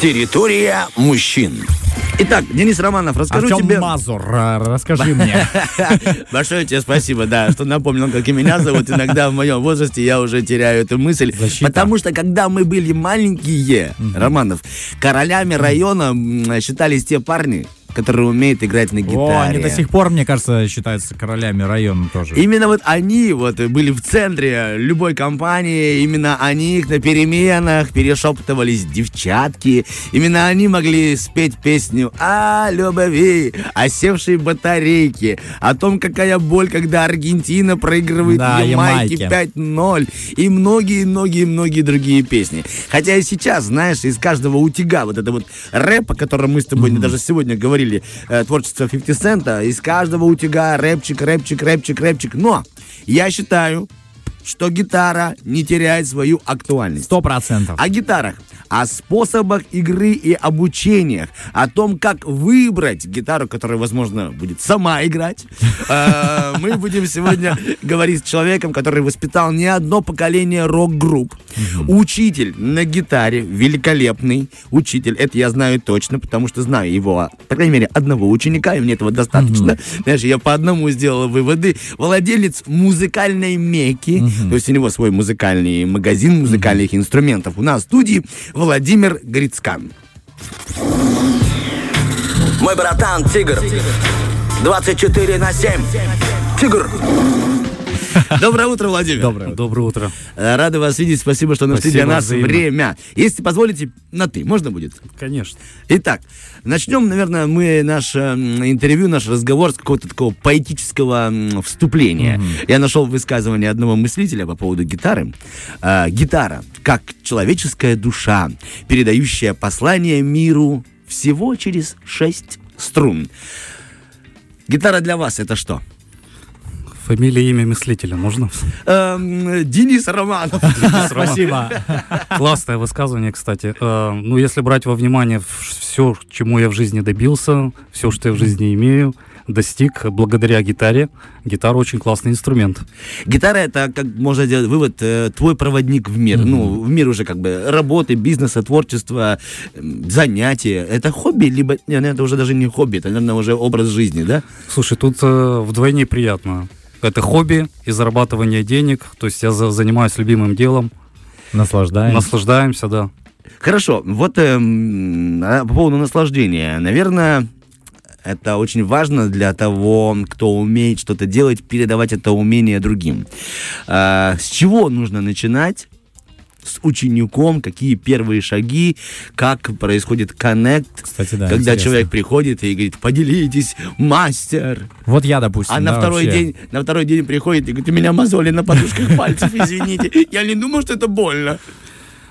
Территория мужчин. Итак, Денис Романов, расскажу Артем тебе... Мазур, а, расскажи мне. Большое тебе спасибо, да, что напомнил, как и меня зовут. Иногда в моем возрасте я уже теряю эту мысль. Защита. Потому что, когда мы были маленькие, Романов, королями района считались те парни, которые умеют играть на О, гитаре. они до сих пор, мне кажется, считаются королями района тоже. Именно вот они вот были в центре любой компании, именно они их на переменах перешептывались девчатки, именно они могли спеть песню о любви, о севшей батарейке, о том, какая боль, когда Аргентина проигрывает Да, Ямайке Ямайке. 5-0 и многие-многие-многие другие песни. Хотя и сейчас, знаешь, из каждого утяга вот это вот рэп, о котором мы с тобой даже сегодня говорили, э, творчество 50 Цента, из каждого утяга рэпчик, рэпчик, рэпчик, рэпчик. Но я считаю, что гитара не теряет свою актуальность. Сто процентов. О гитарах, о способах игры и обучениях, о том, как выбрать гитару, которая, возможно, будет сама играть. Э, Мы будем сегодня говорить с человеком, который воспитал не одно поколение рок-групп. Учитель на гитаре, великолепный учитель. Это я знаю точно, потому что знаю его, по крайней мере, одного ученика, и мне этого достаточно. Знаешь, я по одному сделал выводы. Владелец музыкальной меки, то есть у него свой музыкальный магазин музыкальных инструментов. У нас в студии Владимир Грицкан. Мой братан Тигр. 24 на 7. Тигр. Доброе утро, Владимир. Доброе. Доброе утро. Э, Рады вас видеть. Спасибо, что нашли для нас взаимно. время. Если позволите, на ты. Можно будет? Конечно. Итак, начнем, наверное, мы наше м, интервью, наш разговор с какого-то такого поэтического вступления. Я нашел высказывание одного мыслителя по поводу гитары. А, гитара как человеческая душа, передающая послание миру всего через шесть струн. Гитара для вас это что? Фамилия, имя мыслителя можно? Эм, Денис Романов. Спасибо. Классное высказывание, кстати. Э, Ну, если брать во внимание все, чему я в жизни добился, все, что я в жизни имею, достиг благодаря гитаре. Гитара очень классный инструмент. Гитара это, как можно сделать вывод, э, твой проводник в мир. Ну, в мир уже как бы работы, бизнеса, творчества, занятия. Это хобби, либо нет, это уже даже не хобби, это, наверное, уже образ жизни, да? Слушай, тут э, вдвойне приятно. Это хобби и зарабатывание денег. То есть я за- занимаюсь любимым делом. Наслаждаемся. Наслаждаемся, да. Хорошо, вот эм, а, по поводу наслаждения. Наверное, это очень важно для того, кто умеет что-то делать, передавать это умение другим. А, с чего нужно начинать? С учеником, какие первые шаги, как происходит коннект, Кстати, да, когда интересно. человек приходит и говорит, поделитесь, мастер. Вот я, допустим. А на да, второй вообще. день, на второй день приходит и говорит, у меня мозоли на подушках пальцев, извините. Я не думал, что это больно.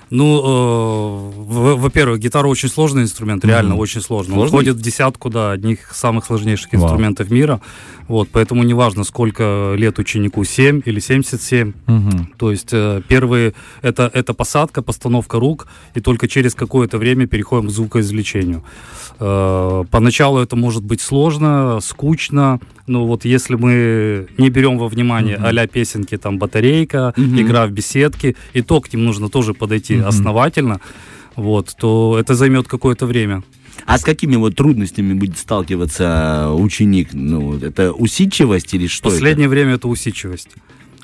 Ну, э, во-первых, гитара очень сложный инструмент, реально очень сложный. Он Сложный? входит в десятку, да, одних самых сложнейших инструментов мира. Вот, поэтому неважно, сколько лет ученику, 7 или 77. Мгм. То есть э, первые это, это посадка, постановка рук, и только через какое-то время переходим к звукоизвлечению. Э, поначалу это может быть сложно, скучно, но вот если мы не берем во внимание а песенки там батарейка, Мгм. игра в беседки, и то к ним нужно тоже подойти Мгм. основательно, вот, то это займет какое-то время. А с какими вот трудностями будет сталкиваться ученик? Ну, это усидчивость или В что последнее время это усидчивость.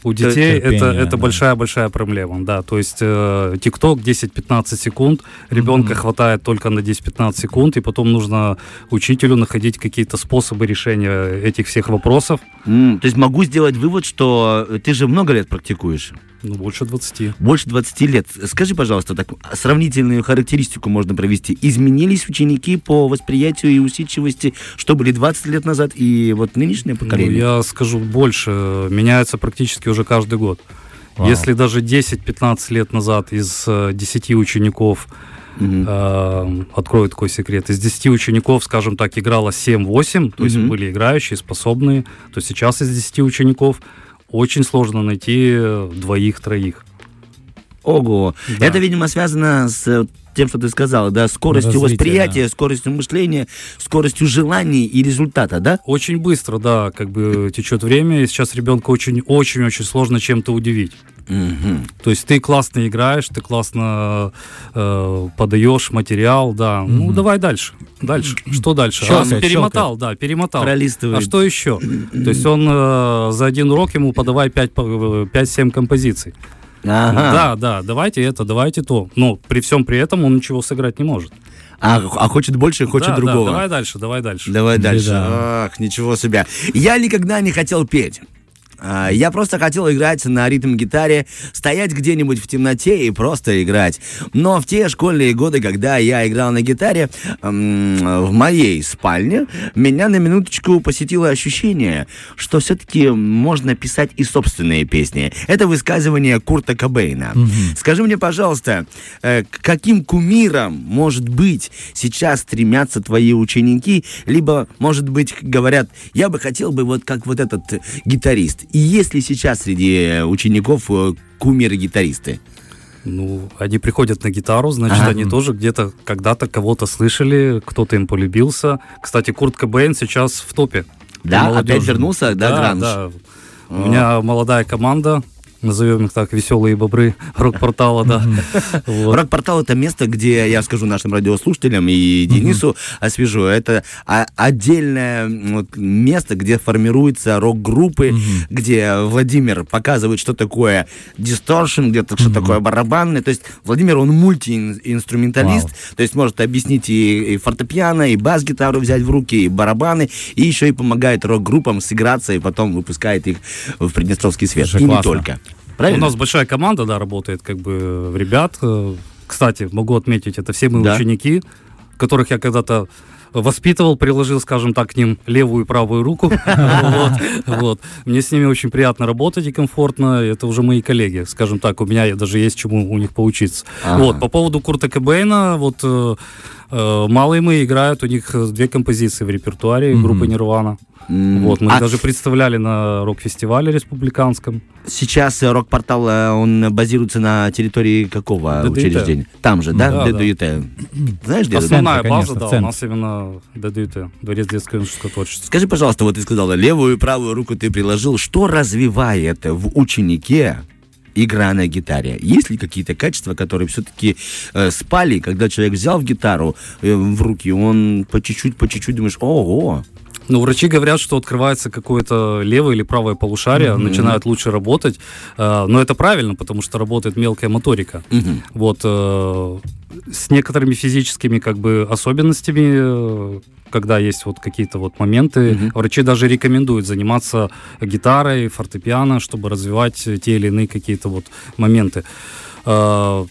У детей терпение, это, это да. большая-большая проблема, да. То есть э, ТикТок 10-15 секунд, ребенка Мгм. хватает только на 10-15 секунд, и потом нужно учителю находить какие-то способы решения этих всех вопросов. М, то есть могу сделать вывод, что ты же много лет практикуешь? Ну, больше 20. Больше 20 лет. Скажи, пожалуйста, так сравнительную характеристику можно провести. Изменились ученики по восприятию и усидчивости, что были 20 лет назад и вот нынешнее Ну, поколение? я скажу больше, меняется практически уже каждый год. Вау. Если даже 10-15 лет назад из э, 10 учеников Мгм. Э, открою такой секрет. Из 10 учеников, скажем так, играло 7-8, то есть Мгм. были играющие, способные. То сейчас из 10 учеников очень сложно найти э, двоих-троих. Ого. Да. Это, видимо, связано с э, тем, что ты сказал, да, скоростью Развитие, восприятия, скоростью мышления, скоростью желаний и результата, да? Очень быстро, да, как бы течет время, и сейчас ребенка очень-очень-очень сложно чем-то удивить. Мгм. То есть ты классно играешь, ты классно э, подаешь материал, да. Ну, давай дальше. Дальше. Что дальше? Щелкает, А, перемотал, да, перемотал. Пролистывает. А что еще? То есть он э, за один урок ему подавай 5-7 композиций. Ага. Да, да, давайте это, давайте то. Но при всем при этом он ничего сыграть не может. А, а хочет больше, хочет Да, да, другого. давай дальше, давай дальше. Давай дальше. Беда. Ах, ничего себе. Я никогда не хотел петь. А, Я просто хотел играть на ритм-гитаре, стоять где-нибудь в темноте и просто играть. Но в те школьные годы, когда я играл на гитаре, в моей спальне, меня на минуточку посетило ощущение, что все-таки можно писать и собственные песни. Это высказывание Курта Кобейна. Скажи мне, пожалуйста, э, к каким кумиром, может быть, сейчас стремятся твои ученики, либо, может быть, говорят, я бы хотел бы вот как вот этот гитарист. И есть ли сейчас среди э, учеников э, кумиры-гитаристы? Ну, они приходят на гитару, значит, Ага. они тоже где-то когда-то кого-то слышали, кто-то им полюбился. Кстати, Курт Кобейн сейчас в топе. Да, опять вернулся, да, да, гранж? да. У меня молодая команда, назовем их так, веселые бобры рок-портала, да. Вот. Рок-портал это место, где я скажу нашим радиослушателям и Денису освежу. Это отдельное место, где формируются рок-группы, где Владимир показывает, что такое дисторшн, где что такое барабанный. То есть Владимир, он мультиинструменталист, то есть может объяснить и, и фортепиано, и бас-гитару взять в руки, и барабаны, и еще и помогает рок-группам сыграться, и потом выпускает их в Приднестровский свет. И не классно. Только. У Правильно? нас большая команда, да, работает, как бы, ребят. Э, Кстати, могу отметить, это все мои Да. ученики, которых я когда-то воспитывал, приложил, скажем так, к ним левую и правую руку. Вот. Мне с ними очень приятно работать и комфортно. Это уже мои коллеги, скажем так. У меня даже есть чему у них поучиться. Вот, по поводу Курта Кобейна, вот э, малые мои играют, у них э, две композиции в репертуаре группы Нирвана. М, Вот, мы а их даже представляли на рок-фестивале республиканском. Сейчас э, рок-портал, э, он базируется на территории какого ДДИТ. учреждения? Там же, да? Да, да. ДДИТ. Знаешь, где? Основная центре, база, конечно, да, у нас именно ДДТ, Дворец детского и юношеского творчества. Скажи, пожалуйста, вот ты сказала, левую и правую руку ты приложил. Что развивает в ученике игра на гитаре? Есть ли какие-то качества, которые все-таки э, спали, когда человек взял в гитару э, в руки, он по чуть-чуть, по чуть-чуть думаешь, ого, Ну, врачи говорят, что открывается какое-то левое или правое полушарие, начинают лучше работать. Э, Но это правильно, потому что работает мелкая моторика. Мгм. Вот э, с некоторыми физическими как бы особенностями, э, когда есть вот какие-то вот моменты, Мгм. врачи даже рекомендуют заниматься гитарой, фортепиано, чтобы развивать те или иные какие-то вот моменты. Э,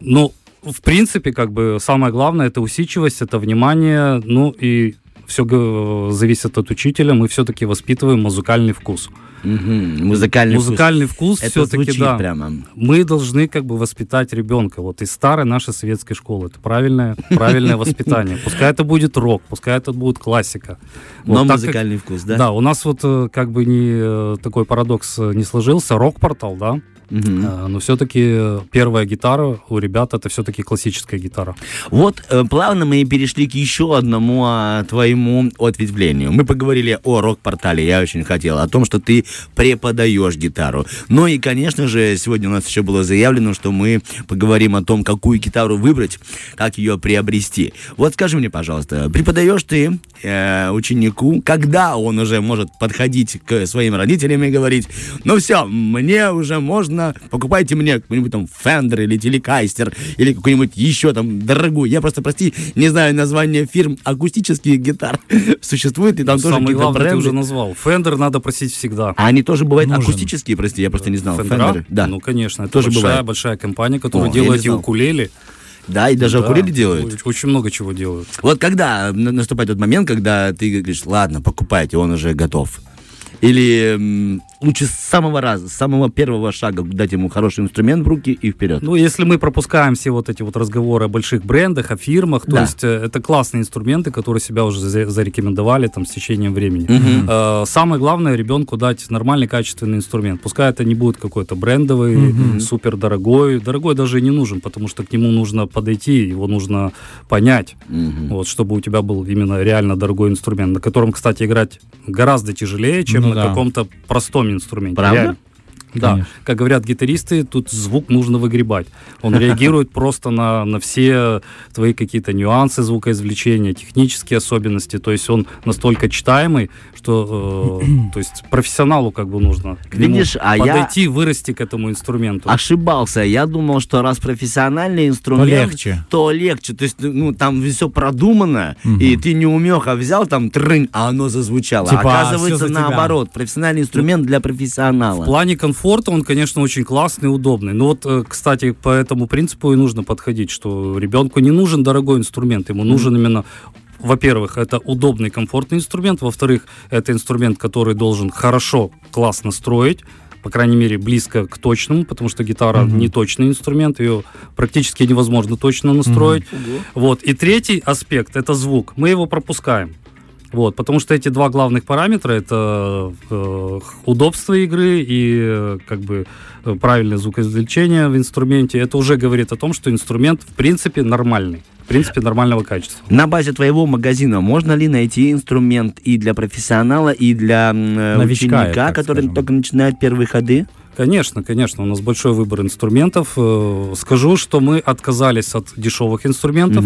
Ну, в принципе, как бы самое главное это усидчивость, это внимание, ну и все зависит от учителя. Мы все-таки воспитываем музыкальный вкус. Мгм. музыкальный, вкус. Музыкальный вкус, Это все-таки да прямо. мы должны как бы воспитать ребенка вот из старой нашей советской школы. Это правильное, правильное воспитание. Пускай это будет рок, пускай это будет классика. Но музыкальный вкус, да? Да, у нас вот э, как бы не э, такой парадокс э, не сложился. Рок-портал, да, Э, но все-таки первая гитара у ребят это все-таки классическая гитара. Вот э, плавно мы и перешли к еще одному а, твоему ответвлению. Мы поговорили о рок-портале, я очень хотел, о том, что ты преподаешь гитару. Ну и, конечно же, сегодня у нас еще было заявлено, что мы поговорим о том, какую гитару выбрать, как ее приобрести. Вот скажи мне, пожалуйста, преподаешь ты э, ученику, когда он уже может подходить к своим родителям и говорить, ну все, мне уже можно, покупайте мне какой-нибудь там Fender или Телекастер или какую-нибудь еще там дорогую. Я просто, прости, не знаю название фирм акустических гитар. Существует ли там тоже Самое главное ты бренды? уже назвал. Фендер надо просить всегда. А они тоже бывают Нужен. акустические, прости, я просто не знал. Фендеры, да. Ну, конечно. Это Тоже большая, бывает. большая компания, которая О, делает и укулеле. Да, и даже Да, акулели делают. Очень, много чего делают. Вот когда на- наступает тот момент, когда ты говоришь, ладно, покупайте, он уже готов. Или лучше с самого раза, с самого первого шага дать ему хороший инструмент в руки и вперед. Ну, если мы пропускаем все вот эти вот разговоры о больших брендах, о фирмах, то Да. есть э, это классные инструменты, которые себя уже за- зарекомендовали там с течением времени. Э, Самое главное ребенку дать нормальный качественный инструмент. Пускай это не будет какой-то брендовый, супер дорогой. Дорогой даже и не нужен, потому что к нему нужно подойти, его нужно понять, Мгм. вот, чтобы у тебя был именно реально дорогой инструмент, на котором, кстати, играть гораздо тяжелее, чем Ну на да. каком-то простом инструменте. Правда? Да, Конечно. как говорят гитаристы, тут звук нужно выгребать. Он реагирует просто на, на все твои какие-то нюансы звукоизвлечения, технические особенности. То есть он настолько читаемый, что э, то есть профессионалу как бы нужно Видишь, а я- подойти, вырасти к этому инструменту. Ошибался. Я думал, что раз профессиональный инструмент, легче. то легче. То есть, ну, там все продумано, Мгм. и ты не умеха взял там трынь, а оно зазвучало. Типа, а, Оказывается, тебя. наоборот. Профессиональный инструмент для В профессионала. плане комфорта он, конечно, очень классный удобный. Но вот, э, кстати, по этому принципу и нужно подходить, что ребенку не нужен дорогой инструмент, ему нужен именно во-первых, это удобный, комфортный инструмент. Во-вторых, это инструмент, который должен хорошо, классно строить. По крайней мере, близко к точному, потому что гитара Мгм. не точный инструмент, ее практически невозможно точно настроить. Вот. И третий аспект это звук. Мы его пропускаем. Вот, потому что эти два главных параметра это э, удобство игры и э, как бы э, правильное звукоизвлечение в инструменте. Это уже говорит о том, что инструмент в принципе нормальный, в принципе нормального качества. На базе твоего магазина можно ли найти инструмент и для профессионала, и для э, Новичка, ученика, который скажем. только начинает первые ходы? Конечно, конечно, у нас большой выбор инструментов. Э, Скажу, что мы отказались от дешевых инструментов,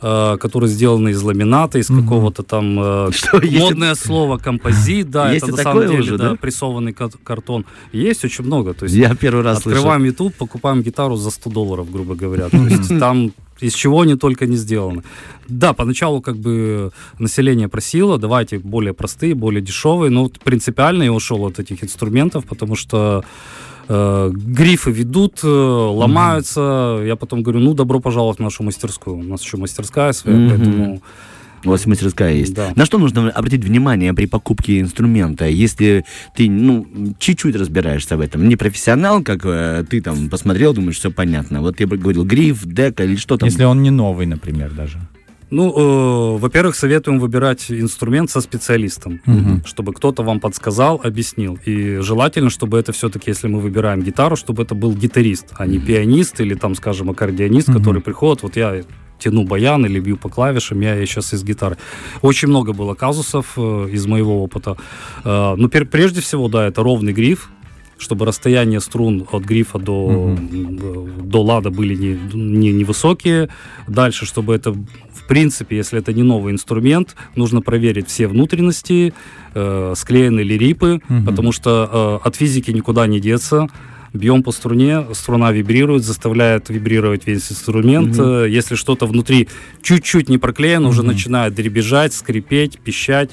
э, которые сделаны из ламината, из Мгм. какого-то там э, Что, есть модное слово композит, да, Есть это на самом деле уже, да, да? прессованный ка- картон. Есть очень много. То есть Я первый раз открываем YouTube, покупаем гитару за 100 долларов, грубо говоря. То есть там из чего они только не сделаны. Да, поначалу как бы население просило, давайте более простые, более дешевые, но принципиально я ушел от этих инструментов, потому что э, грифы ведут, э, ломаются. Я потом говорю, ну, добро пожаловать в нашу мастерскую. У нас еще мастерская своя, Мгм. поэтому... У вас мастерская есть. Да. На что нужно обратить внимание при покупке инструмента, если ты, ну, чуть-чуть разбираешься в этом? Не профессионал, как э, ты там посмотрел, думаешь, все понятно. Вот я бы говорил, гриф, дека или что там. Если он не новый, например, даже. Ну, э, во-первых, советуем выбирать инструмент со специалистом, Мгм. чтобы кто-то вам подсказал, объяснил. И желательно, чтобы это все-таки, если мы выбираем гитару, чтобы это был гитарист, а не пианист или там, скажем, аккордеонист, Мгм. который приходит, вот я тяну баян или бью по клавишам, я сейчас из гитары. Очень много было казусов э, из моего опыта. Э, ну, пер- прежде всего, да, это ровный гриф, чтобы расстояние струн от грифа до, Мгм. до лада были не, не, невысокие. Дальше, чтобы это, в принципе, если это не новый инструмент, нужно проверить все внутренности, э, склеены ли рипы, Мгм. потому что э, от физики никуда не деться. Бьем по струне, струна вибрирует, заставляет вибрировать весь инструмент. Э, Если что-то внутри чуть-чуть не проклеено, уже Мгм. начинает дребезжать, скрипеть, пищать.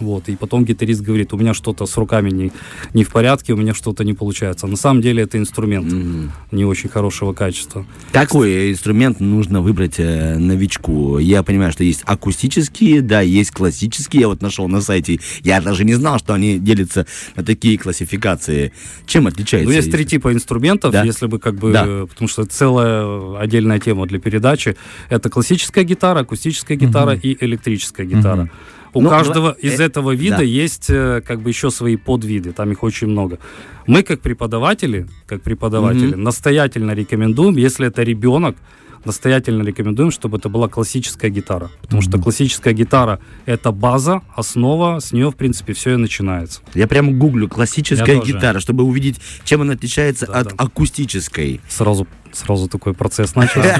Вот, и потом гитарист говорит, у меня что-то с руками не, не в порядке, у меня что-то не получается. На самом деле это инструмент Мгм. не очень хорошего качества. Какой инструмент нужно выбрать э, новичку? Я понимаю, что есть акустические, да, есть классические. Я вот нашел на сайте, я даже не знал, что они делятся на такие классификации. Чем отличается? Ну, есть три типа инструментов, Да. если бы как бы, Да. э, потому что целая отдельная тема для передачи. Это классическая гитара, акустическая гитара Мгм. и электрическая гитара. Мгм. У Ну, каждого э, из этого вида да. есть э, как бы еще свои подвиды, там их очень много. Мы как преподаватели, как преподаватели, Мгм. настоятельно рекомендуем, если это ребенок, настоятельно рекомендуем, чтобы это была классическая гитара. Потому что Мгм. классическая гитара это база, основа, с нее, в принципе, все и начинается. Я прямо гуглю классическая Я тоже. гитара, чтобы увидеть, чем она отличается Да, от да. акустической. Сразу, сразу такой процесс начался.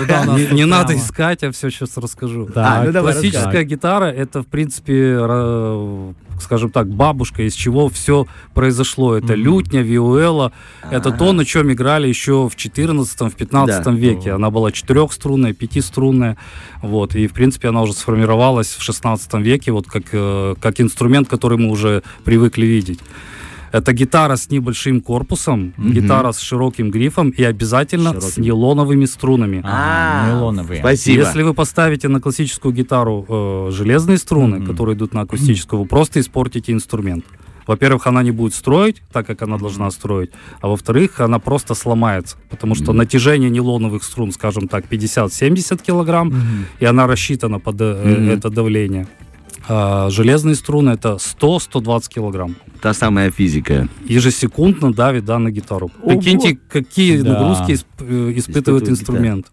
Не надо искать, я все сейчас расскажу. Так, ну Классическая гитара это, в принципе, скажем так, бабушка, из чего все произошло. Это Мгм. лютня, виуэла. Это Ага. то, на чем играли еще в 14 в 15 Да. веке. Она была четырехструнная, пятиструнная. Вот. И, в принципе, она уже сформировалась в 16 веке вот как, э, как инструмент, который мы уже привыкли видеть. Это гитара с небольшим корпусом, Мгм. гитара с широким грифом и обязательно с Широким. нейлоновыми струнами. А, нейлоновые. Спасибо. Если вы поставите на классическую гитару э, железные струны, Мгм. которые идут на акустическую, вы просто испортите инструмент. Во-первых, она не будет строить так, как она должна строить, а во-вторых, она просто сломается, потому что Мгм. натяжение нейлоновых струн, скажем так, 50-70 килограмм, Мгм. и она рассчитана под э, Мгм. это давление. А железные струны это 100-120 килограмм. Та самая физика. Ежесекундно давит да, на гитару. Ого. Прикиньте, какие Да. нагрузки исп- э, испытывает Испытывает инструмент.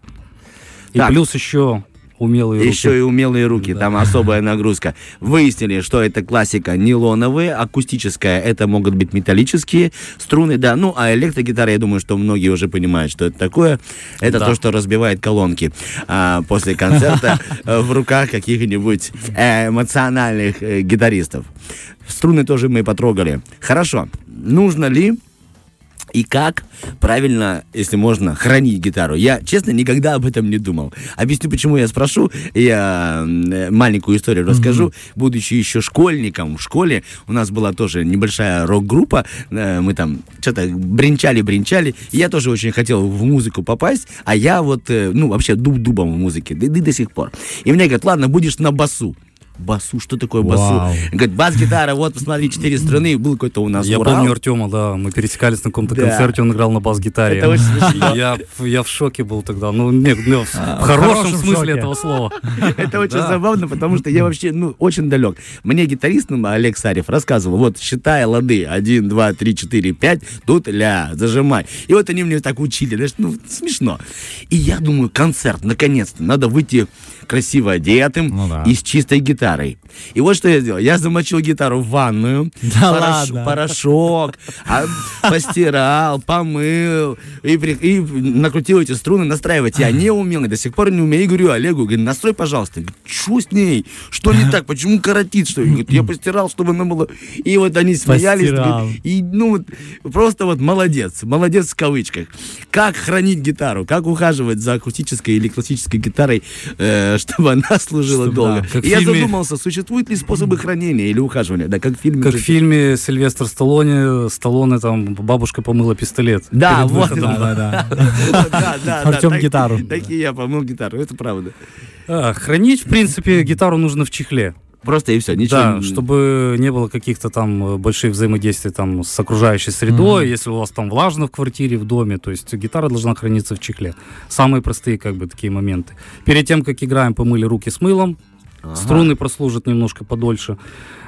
И Так. плюс еще умелые Еще руки. и умелые руки, Да. там особая нагрузка. Выяснили, что это классика нейлоновые, акустическая, это могут быть металлические струны, да. Ну, а электрогитара, я думаю, что многие уже понимают, что это такое. Это Да. то, что разбивает колонки а, после концерта в руках каких-нибудь э, эмоциональных э, гитаристов. Струны тоже мы потрогали. Хорошо. Нужно ли и как правильно, если можно, хранить гитару. Я, честно, никогда об этом не думал. Объясню, почему я спрошу. Я маленькую историю расскажу. Будучи еще школьником в школе, у нас была тоже небольшая рок-группа. Э, Мы там что-то бренчали-бренчали. Я тоже очень хотел в музыку попасть. А я вот, э, ну, вообще дуб-дубом в музыке. Да и до сих пор. И мне говорят, ладно, будешь на басу. Басу, что такое басу? Вау. Говорит, бас-гитара, вот, посмотри, четыре струны, был какой-то у нас Я Урал. помню Артема, да, мы пересекались на каком-то Да. концерте, он играл на бас-гитаре. Это очень смешно. Я, я в шоке был тогда. Ну, нет, ну, в А, в в хорошем хорошем смысле шоке. этого слова. Это очень Да. забавно, потому что я вообще, ну, очень далек. Мне гитарист ну, Олег Сарев рассказывал, вот, считай лады, один, два, три, четыре, пять, тут ля, зажимай. И вот они мне так учили, знаешь, ну, смешно. И я думаю, концерт, наконец-то, надо выйти красиво одетым Ну да. и с чистой гитарой. И вот что я сделал. Я замочил гитару в ванную, Да порош- ладно? порошок, а, постирал, помыл и, при- и накрутил эти струны, настраивать. Я не умел, и до сих пор не умею. И говорю Олегу, говорю, настрой, пожалуйста. Что с ней? Что не так? Почему коротит? Что? Говорит, я постирал, чтобы она была... И вот они смеялись. Постирал. И, ну, просто вот молодец. Молодец в кавычках. Как хранить гитару? Как ухаживать за акустической или классической гитарой, э, чтобы она служила Чтобы, долго? да, как И я фильме- задумался, существуют ли способы хранения или ухаживания? Да, как в фильме. Как в фильме Сильвестр Сталлоне, Сталлоне там бабушка помыла пистолет. Да, вот выходом. Да, да, Артем так- гитару. Такие я помыл гитару, это правда. А, хранить, в принципе, гитару нужно в чехле. Просто и все, ничего. Да, не- чтобы не было каких-то там э, больших взаимодействий там с окружающей средой, если у вас там влажно в квартире, в доме, то есть гитара должна храниться в чехле. Самые простые как бы такие моменты. Перед тем, как играем, помыли руки с мылом, Ага. струны прослужат немножко подольше.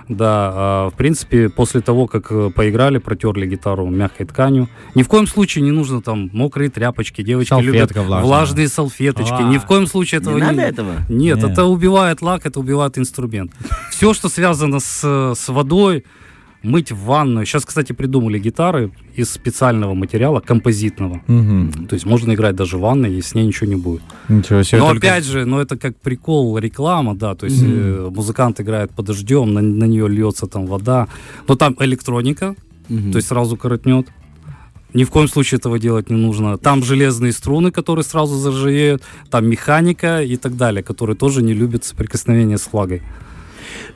Да, а, в принципе, после того, как э, поиграли, протерли гитару мягкой тканью. Ни в коем случае не нужно там мокрые тряпочки, девочки Салфетка любят влажная. влажные салфеточки. А. Ни в коем случае этого Не надо этого? нет, Нет. это убивает лак, это убивает инструмент. Все, что связано с, с водой, мыть в ванную. Сейчас, кстати, придумали гитары из специального материала, композитного. Мгм. То есть можно играть даже в ванной, и с ней ничего не будет. Ничего себе. Но только- опять же, ну это как прикол, реклама, да, то есть э, музыкант играет под дождем, на, на нее льется там вода. Но там электроника, Мгм. то есть сразу коротнет. Ни в коем случае этого делать не нужно. Там железные струны, которые сразу заржавеют, там механика и так далее, которые тоже не любят соприкосновения с флагой.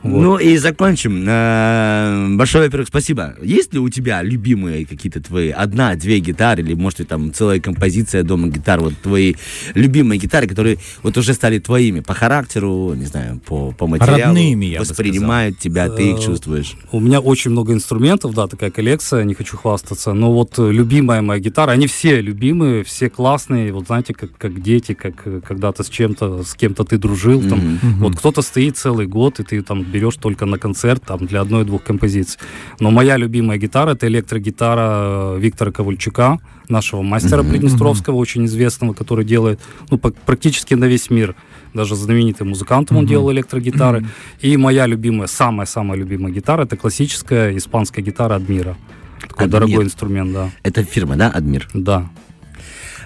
Вот. Ну и закончим. Э, Большое, во-первых, спасибо. Есть ли у тебя любимые какие-то твои одна, две гитары, или может быть там целая композиция дома гитар, вот твои любимые гитары, которые вот уже стали твоими по характеру, не знаю, по, по материалу, Родными, я бы воспринимают тебя, ты их Э, чувствуешь. У меня очень много инструментов, да, такая коллекция, не хочу хвастаться. Но вот э, любимая моя гитара, они все любимые, все классные. Вот знаете, как, как дети, как когда-то с чем-то, с кем-то ты дружил. Там. Вот кто-то стоит целый год, и ты там берешь только на концерт там, для одной-двух композиций. Но моя любимая гитара это электрогитара э, Виктора Ковальчука, нашего мастера. Приднестровского, очень известного, который делает ну, практически на весь мир. Даже знаменитым музыкантом он Мгм. делал электрогитары. И моя любимая, самая-самая любимая гитара это классическая испанская гитара Адмира. Такой Адмир. дорогой инструмент, да. Это фирма, да, Адмир? Да.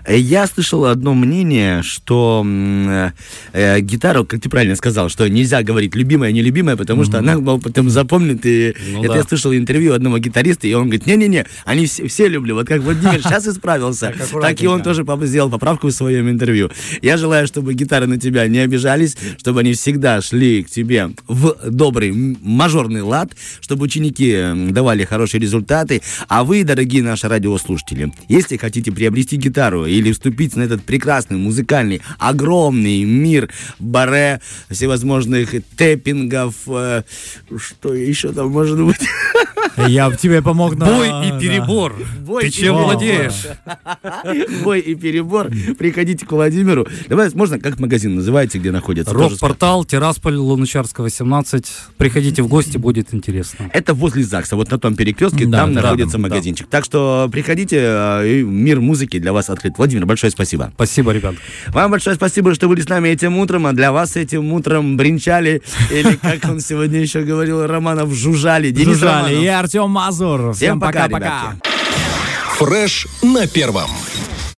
Э, Я слышал одно мнение, что э, э, гитару, как ты правильно сказал, что нельзя говорить любимая, нелюбимая, потому что она потом запомнит. И Ну это да. я слышал интервью одного гитариста, и он говорит, не-не-не, они все, все люблю. Вот как Владимир сейчас исправился, Так, и он тоже сделал поправку в своем интервью. Я желаю, чтобы гитары на тебя не обижались, чтобы они всегда шли к тебе в добрый мажорный лад, чтобы ученики давали хорошие результаты. А вы, дорогие наши радиослушатели, если хотите приобрести гитару или вступить на этот прекрасный музыкальный огромный мир баре, всевозможных тэппингов, э, что еще там может быть? Я б тебе помог на... Бой и перебор. Бой Ты чем владеешь? Бой и перебор. Приходите к Владимиру. Давай, можно, как магазин называется, где находится? Рок-портал, Тирасполь, Луначарского, 18. Приходите в гости, будет интересно. Это возле ЗАГСа, вот на том перекрестке, Да, там да, находится да. магазинчик. Так что приходите, э, и мир музыки для вас открыт. Владимир, большое спасибо. Спасибо, ребят. Вам большое спасибо, что были с нами этим утром, а для вас этим утром бренчали, или, как он сегодня еще говорил, Романов, жужжали. Денис Жужжали. Романов. И Артем Мазур. Всем пока, пока-пока. Фреш на первом.